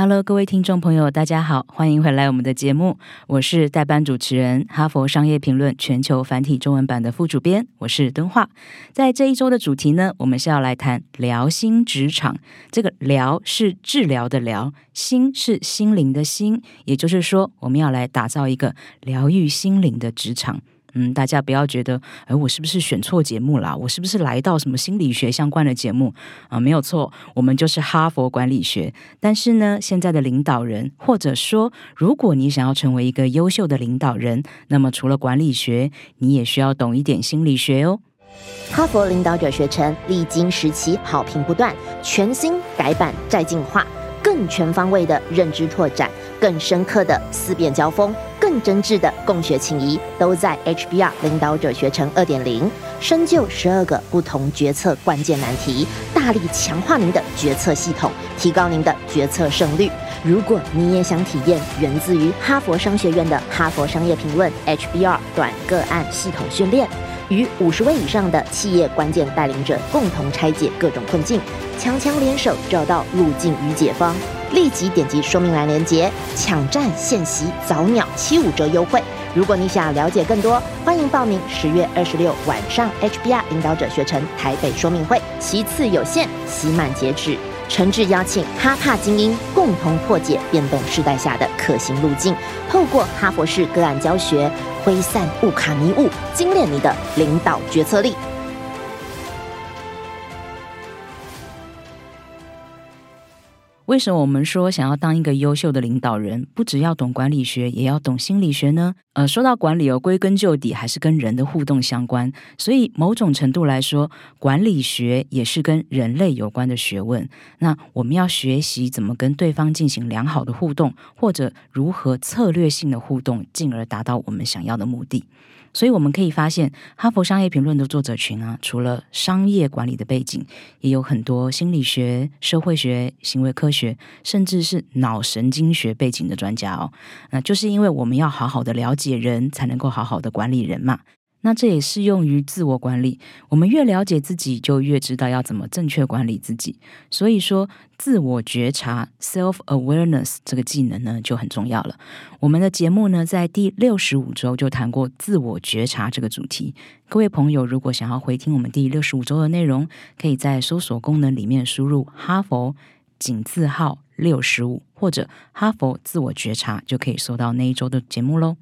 Hello，各位听众朋友，大家好，欢迎回来我们的节目。我是代班主持人，哈佛商业评论全球繁体中文版的副主编，我是敦化。在这一周的主题呢，我们是要来谈疗心职场。这个“疗”是治疗的“疗”，“心”是心灵的“心”，也就是说，我们要来打造一个疗愈心灵的职场。嗯，大家不要觉得，哎，我是不是选错节目了？我是不是来到什么心理学相关的节目啊？没有错，我们就是哈佛管理学。但是呢，现在的领导人，或者说，如果你想要成为一个优秀的领导人，那么除了管理学，你也需要懂一点心理学哦。哈佛领导者学程历经时期，好评不断，全新改版再进化，更全方位的认知拓展，更深刻的思辨交锋。更真挚的共学情谊，都在 HBR 领导者学程二点零，深究十二个不同决策关键难题，大力强化您的决策系统，提高您的决策胜率。如果你也想体验源自于哈佛商学院的哈佛商业评论 HBR 短个案系统训练，与五十位以上的企业关键带领者共同拆解各种困境，强强联手找到路径与解方。立即点击说明栏链接，抢占现席早鸟七五折优惠。如果你想了解更多，欢迎报名十月二十六晚上 HBR 领导者学程台北说明会，席次有限，席满截止。诚挚邀请哈帕精英共同破解变动时代下的可行路径，透过哈佛式个案教学，挥散乌卡迷雾，精炼你的领导决策力。为什么我们说想要当一个优秀的领导人，不只要懂管理学，也要懂心理学呢？呃，说到管理哦，归根究底还是跟人的互动相关。所以某种程度来说，管理学也是跟人类有关的学问。那我们要学习怎么跟对方进行良好的互动，或者如何策略性的互动，进而达到我们想要的目的。所以我们可以发现，哈佛商业评论的作者群啊，除了商业管理的背景，也有很多心理学、社会学、行为科学，甚至是脑神经学背景的专家哦。那就是因为我们要好好的了解人，才能够好好的管理人嘛。那这也适用于自我管理。我们越了解自己，就越知道要怎么正确管理自己。所以说，自我觉察 （self awareness） 这个技能呢，就很重要了。我们的节目呢，在第六十五周就谈过自我觉察这个主题。各位朋友，如果想要回听我们第六十五周的内容，可以在搜索功能里面输入“哈佛井字号六十五”或者“哈佛自我觉察”，就可以搜到那一周的节目喽。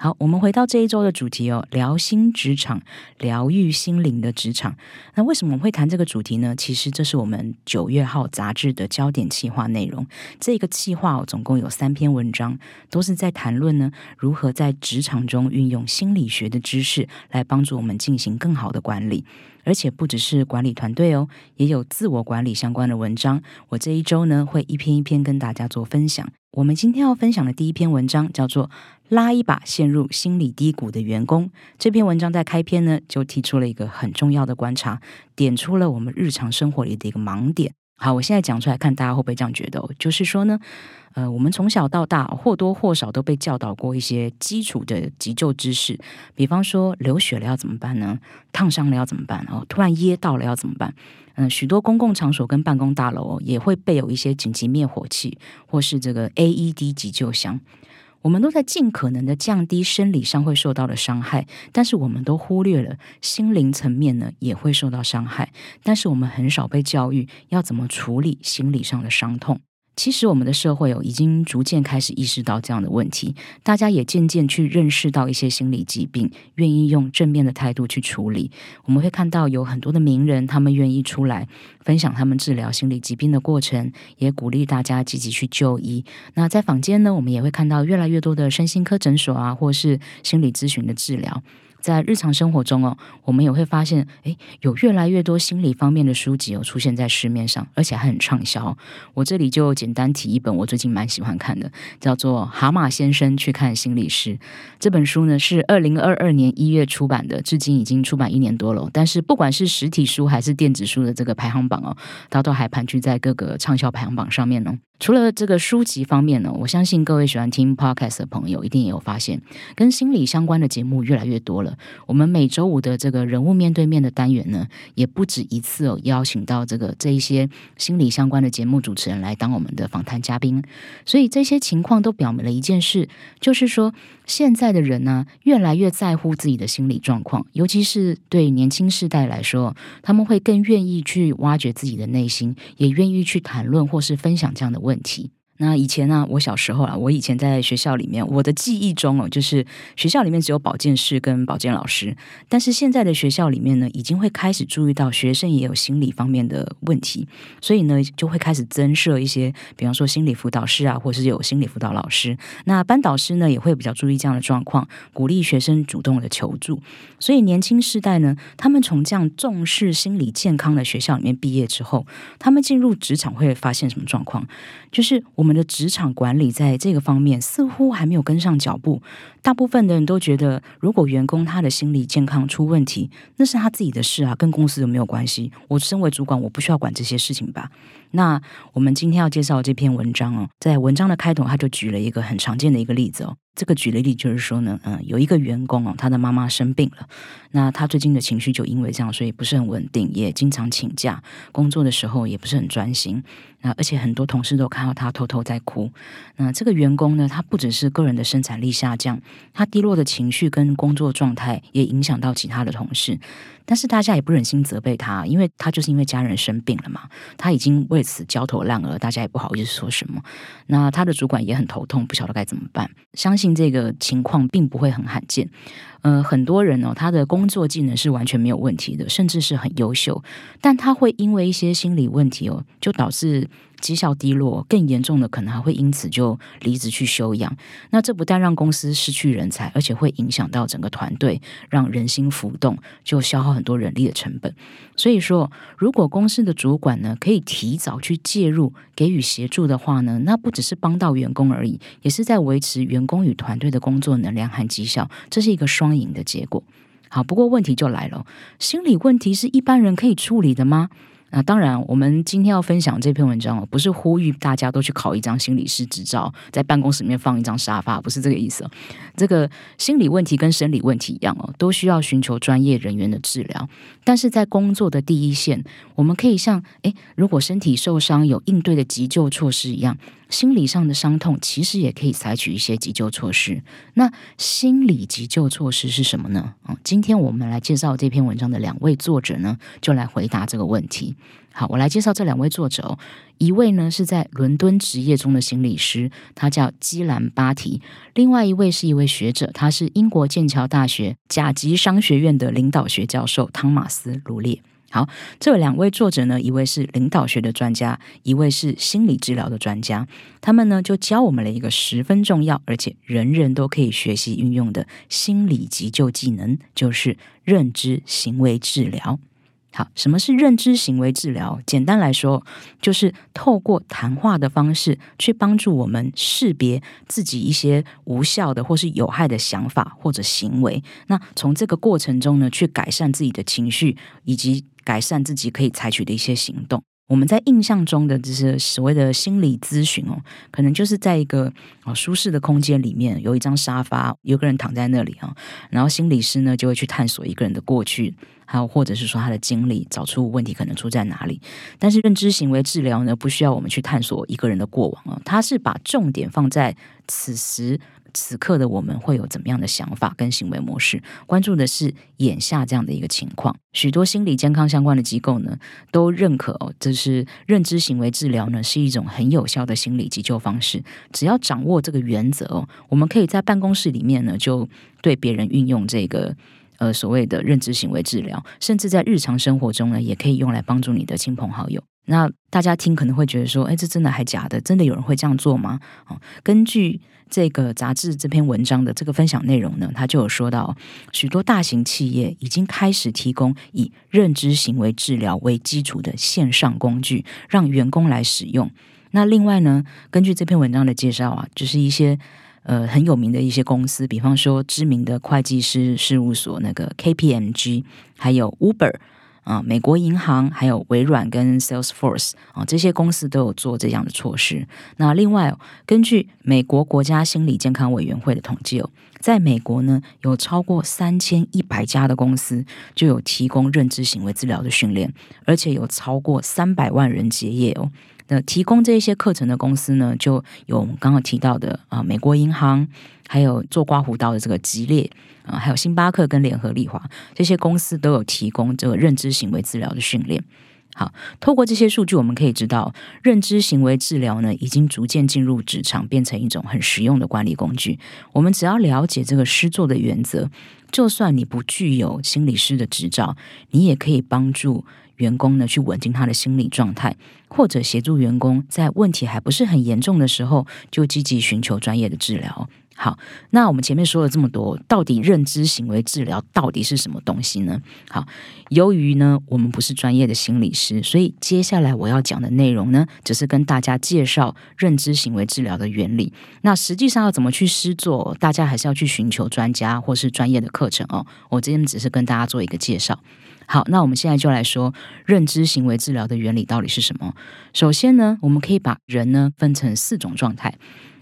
好，我们回到这一周的主题哦，疗心职场，疗愈心灵的职场。那为什么我们会谈这个主题呢？其实这是我们九月号杂志的焦点企划内容。这个企划哦，总共有三篇文章，都是在谈论呢，如何在职场中运用心理学的知识，来帮助我们进行更好的管理。而且不只是管理团队哦，也有自我管理相关的文章。我这一周呢，会一篇一篇跟大家做分享。我们今天要分享的第一篇文章叫做《拉一把陷入心理低谷的员工》。这篇文章在开篇呢，就提出了一个很重要的观察，点出了我们日常生活里的一个盲点。好，我现在讲出来，看大家会不会这样觉得？就是说呢。呃，我们从小到大或多或少都被教导过一些基础的急救知识，比方说流血了要怎么办呢？烫伤了要怎么办？哦，突然噎到了要怎么办？嗯，许多公共场所跟办公大楼也会备有一些紧急灭火器或是这个 AED 急救箱。我们都在尽可能的降低生理上会受到的伤害，但是我们都忽略了心灵层面呢也会受到伤害。但是我们很少被教育要怎么处理心理上的伤痛。其实我们的社会哦，已经逐渐开始意识到这样的问题，大家也渐渐去认识到一些心理疾病，愿意用正面的态度去处理。我们会看到有很多的名人，他们愿意出来分享他们治疗心理疾病的过程，也鼓励大家积极去就医。那在坊间呢，我们也会看到越来越多的身心科诊所啊，或是心理咨询的治疗。在日常生活中哦，我们也会发现，诶，有越来越多心理方面的书籍哦出现在市面上，而且还很畅销。我这里就简单提一本我最近蛮喜欢看的，叫做《蛤蟆先生去看心理师》。这本书呢是二零二二年一月出版的，至今已经出版一年多了。但是不管是实体书还是电子书的这个排行榜哦，它都还盘踞在各个畅销排行榜上面呢。除了这个书籍方面呢，我相信各位喜欢听 podcast 的朋友一定也有发现，跟心理相关的节目越来越多了。我们每周五的这个人物面对面的单元呢，也不止一次哦，邀请到这个这一些心理相关的节目主持人来当我们的访谈嘉宾。所以这些情况都表明了一件事，就是说现在的人呢，越来越在乎自己的心理状况，尤其是对年轻世代来说，他们会更愿意去挖掘自己的内心，也愿意去谈论或是分享这样的。问问题。那以前呢，我小时候啊，我以前在学校里面，我的记忆中哦，就是学校里面只有保健室跟保健老师。但是现在的学校里面呢，已经会开始注意到学生也有心理方面的问题，所以呢，就会开始增设一些，比方说心理辅导室啊，或是有心理辅导老师。那班导师呢，也会比较注意这样的状况，鼓励学生主动的求助。所以年轻世代呢，他们从这样重视心理健康的学校里面毕业之后，他们进入职场会发现什么状况？就是我我们的职场管理在这个方面似乎还没有跟上脚步。大部分的人都觉得，如果员工他的心理健康出问题，那是他自己的事啊，跟公司有没有关系？我身为主管，我不需要管这些事情吧？那我们今天要介绍这篇文章哦，在文章的开头，他就举了一个很常见的一个例子哦。这个举了例就是说呢，嗯，有一个员工哦，他的妈妈生病了，那他最近的情绪就因为这样，所以不是很稳定，也经常请假，工作的时候也不是很专心。那而且很多同事都看到他偷偷在哭。那这个员工呢，他不只是个人的生产力下降，他低落的情绪跟工作状态也影响到其他的同事。但是大家也不忍心责备他，因为他就是因为家人生病了嘛，他已经为为此焦头烂额，大家也不好意思说什么。那他的主管也很头痛，不晓得该怎么办。相信这个情况并不会很罕见。呃，很多人哦，他的工作技能是完全没有问题的，甚至是很优秀，但他会因为一些心理问题哦，就导致。绩效低落，更严重的可能还会因此就离职去休养。那这不但让公司失去人才，而且会影响到整个团队，让人心浮动，就消耗很多人力的成本。所以说，如果公司的主管呢可以提早去介入，给予协助的话呢，那不只是帮到员工而已，也是在维持员工与团队的工作能量和绩效，这是一个双赢的结果。好，不过问题就来了，心理问题是一般人可以处理的吗？那当然，我们今天要分享这篇文章哦，不是呼吁大家都去考一张心理师执照，在办公室里面放一张沙发，不是这个意思。这个心理问题跟生理问题一样哦，都需要寻求专业人员的治疗。但是在工作的第一线，我们可以像诶，如果身体受伤有应对的急救措施一样。心理上的伤痛其实也可以采取一些急救措施。那心理急救措施是什么呢？啊，今天我们来介绍这篇文章的两位作者呢，就来回答这个问题。好，我来介绍这两位作者哦。一位呢是在伦敦职业中的心理师，他叫基兰巴提；另外一位是一位学者，他是英国剑桥大学甲级商学院的领导学教授汤马斯卢列。好，这两位作者呢，一位是领导学的专家，一位是心理治疗的专家。他们呢，就教我们了一个十分重要，而且人人都可以学习运用的心理急救技能，就是认知行为治疗。好，什么是认知行为治疗？简单来说，就是透过谈话的方式，去帮助我们识别自己一些无效的或是有害的想法或者行为。那从这个过程中呢，去改善自己的情绪，以及改善自己可以采取的一些行动。我们在印象中的这些所谓的心理咨询哦，可能就是在一个哦舒适的空间里面，有一张沙发，有个人躺在那里啊，然后心理师呢就会去探索一个人的过去，还有或者是说他的经历，找出问题可能出在哪里。但是认知行为治疗呢，不需要我们去探索一个人的过往啊，它是把重点放在此时。此刻的我们会有怎么样的想法跟行为模式？关注的是眼下这样的一个情况。许多心理健康相关的机构呢，都认可哦，这是认知行为治疗呢是一种很有效的心理急救方式。只要掌握这个原则哦，我们可以在办公室里面呢，就对别人运用这个呃所谓的认知行为治疗，甚至在日常生活中呢，也可以用来帮助你的亲朋好友。那大家听可能会觉得说，哎，这真的还假的？真的有人会这样做吗？哦，根据这个杂志这篇文章的这个分享内容呢，他就有说到，许多大型企业已经开始提供以认知行为治疗为基础的线上工具，让员工来使用。那另外呢，根据这篇文章的介绍啊，就是一些呃很有名的一些公司，比方说知名的会计师事务所那个 KPMG，还有 Uber。啊，美国银行还有微软跟 Salesforce 啊，这些公司都有做这样的措施。那另外，根据美国国家心理健康委员会的统计哦，在美国呢，有超过三千一百家的公司就有提供认知行为治疗的训练，而且有超过三百万人结业哦。那提供这些课程的公司呢，就有我们刚刚提到的啊，美国银行，还有做刮胡刀的这个吉列。啊，还有星巴克跟联合利华这些公司都有提供这个认知行为治疗的训练。好，透过这些数据，我们可以知道，认知行为治疗呢，已经逐渐进入职场，变成一种很实用的管理工具。我们只要了解这个施作的原则，就算你不具有心理师的执照，你也可以帮助员工呢去稳定他的心理状态，或者协助员工在问题还不是很严重的时候，就积极寻求专业的治疗。好，那我们前面说了这么多，到底认知行为治疗到底是什么东西呢？好，由于呢我们不是专业的心理师，所以接下来我要讲的内容呢，只是跟大家介绍认知行为治疗的原理。那实际上要怎么去施做，大家还是要去寻求专家或是专业的课程哦。我今天只是跟大家做一个介绍。好，那我们现在就来说认知行为治疗的原理到底是什么。首先呢，我们可以把人呢分成四种状态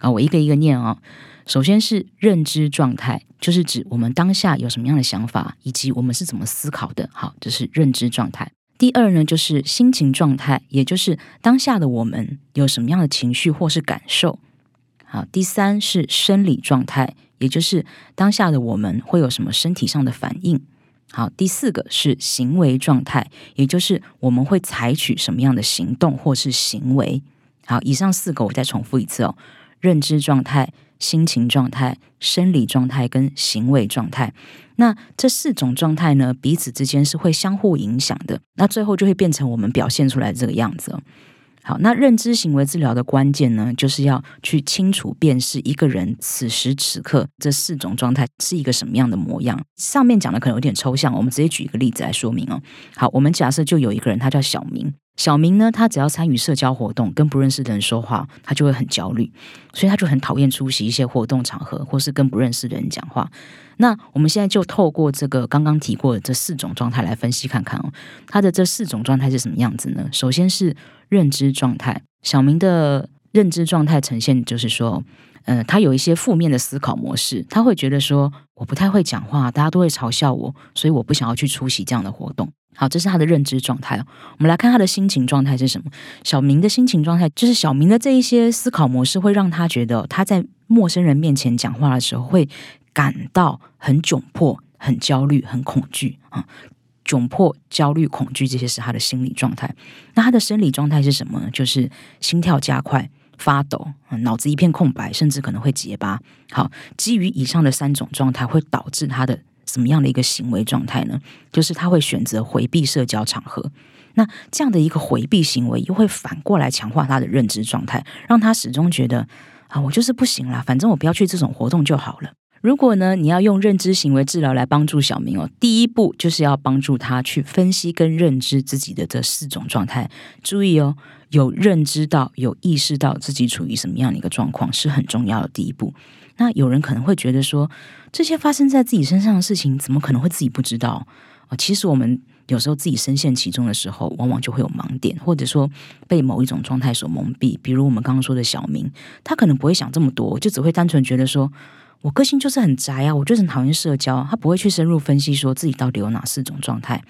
啊，我一个一个念啊。首先是认知状态，就是指我们当下有什么样的想法，以及我们是怎么思考的。好，这是认知状态。第二呢，就是心情状态，也就是当下的我们有什么样的情绪或是感受。好，第三是生理状态，也就是当下的我们会有什么身体上的反应。好，第四个是行为状态，也就是我们会采取什么样的行动或是行为。好，以上四个我再重复一次哦，认知状态。心情状态、生理状态跟行为状态，那这四种状态呢，彼此之间是会相互影响的。那最后就会变成我们表现出来这个样子。好，那认知行为治疗的关键呢，就是要去清楚辨识一个人此时此刻这四种状态是一个什么样的模样。上面讲的可能有点抽象，我们直接举一个例子来说明哦。好，我们假设就有一个人，他叫小明。小明呢，他只要参与社交活动，跟不认识的人说话，他就会很焦虑，所以他就很讨厌出席一些活动场合，或是跟不认识的人讲话。那我们现在就透过这个刚刚提过的这四种状态来分析看看哦，他的这四种状态是什么样子呢？首先是认知状态，小明的认知状态呈现就是说，呃，他有一些负面的思考模式，他会觉得说，我不太会讲话，大家都会嘲笑我，所以我不想要去出席这样的活动。好，这是他的认知状态。我们来看他的心情状态是什么。小明的心情状态就是小明的这一些思考模式会让他觉得他在陌生人面前讲话的时候会感到很窘迫、很焦虑、很恐惧啊。窘迫、焦虑、恐惧这些是他的心理状态。那他的生理状态是什么呢？就是心跳加快、发抖、脑子一片空白，甚至可能会结巴。好，基于以上的三种状态，会导致他的。什么样的一个行为状态呢？就是他会选择回避社交场合。那这样的一个回避行为，又会反过来强化他的认知状态，让他始终觉得啊，我就是不行啦，反正我不要去这种活动就好了。如果呢，你要用认知行为治疗来帮助小明哦，第一步就是要帮助他去分析跟认知自己的这四种状态。注意哦，有认知到、有意识到自己处于什么样的一个状况，是很重要的第一步。那有人可能会觉得说，这些发生在自己身上的事情，怎么可能会自己不知道啊？其实我们有时候自己深陷其中的时候，往往就会有盲点，或者说被某一种状态所蒙蔽。比如我们刚刚说的小明，他可能不会想这么多，就只会单纯觉得说，我个性就是很宅啊，我就是很讨厌社交。他不会去深入分析说自己到底有哪四种状态。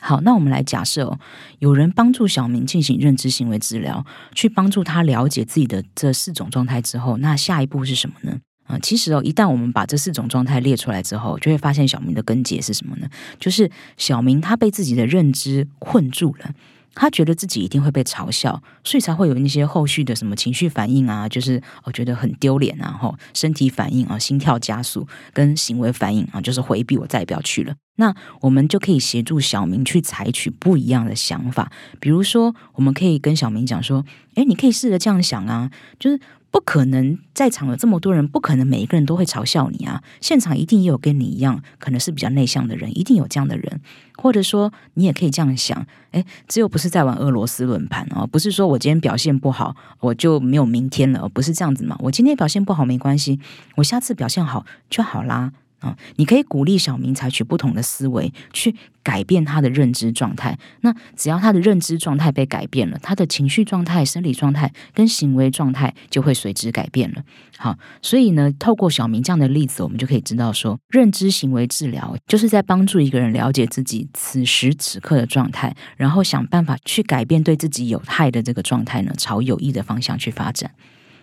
好，那我们来假设有人帮助小明进行认知行为治疗，去帮助他了解自己的这四种状态之后，那下一步是什么呢？啊，其实哦，一旦我们把这四种状态列出来之后，就会发现小明的根结是什么呢？就是小明他被自己的认知困住了，他觉得自己一定会被嘲笑，所以才会有那些后续的什么情绪反应啊，就是我觉得很丢脸啊，后身体反应啊，心跳加速跟行为反应啊，就是回避，我再也不要去了。那我们就可以协助小明去采取不一样的想法，比如说，我们可以跟小明讲说：“诶，你可以试着这样想啊，就是。”不可能，在场有这么多人，不可能每一个人都会嘲笑你啊！现场一定也有跟你一样，可能是比较内向的人，一定有这样的人。或者说，你也可以这样想：哎，只有不是在玩俄罗斯轮盘哦，不是说我今天表现不好，我就没有明天了，不是这样子嘛？我今天表现不好没关系，我下次表现好就好啦。啊，你可以鼓励小明采取不同的思维，去改变他的认知状态。那只要他的认知状态被改变了，他的情绪状态、生理状态跟行为状态就会随之改变了。好，所以呢，透过小明这样的例子，我们就可以知道说，认知行为治疗就是在帮助一个人了解自己此时此刻的状态，然后想办法去改变对自己有害的这个状态呢，朝有益的方向去发展。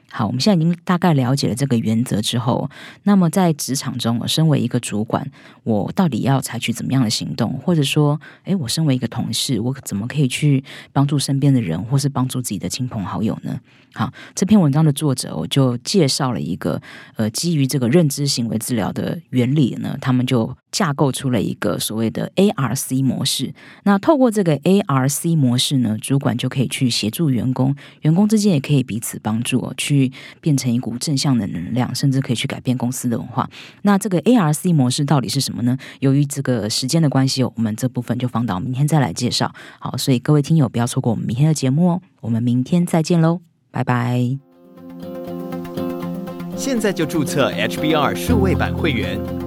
好，我们现在已经大概了解了这个原则之后，那么在职场中，我身为一个主管，我到底要采取怎么样的行动？或者说，诶，我身为一个同事，我怎么可以去帮助身边的人，或是帮助自己的亲朋好友呢？好，这篇文章的作者我就介绍了一个，呃，基于这个认知行为治疗的原理呢，他们就。架构出了一个所谓的 ARC 模式。那透过这个 ARC 模式呢，主管就可以去协助员工，员工之间也可以彼此帮助，去变成一股正向的能量，甚至可以去改变公司的文化。那这个 ARC 模式到底是什么呢？由于这个时间的关系，我们这部分就放到明天再来介绍。好，所以各位听友不要错过我们明天的节目哦。我们明天再见喽，拜拜。现在就注册 HBR 数位版会员。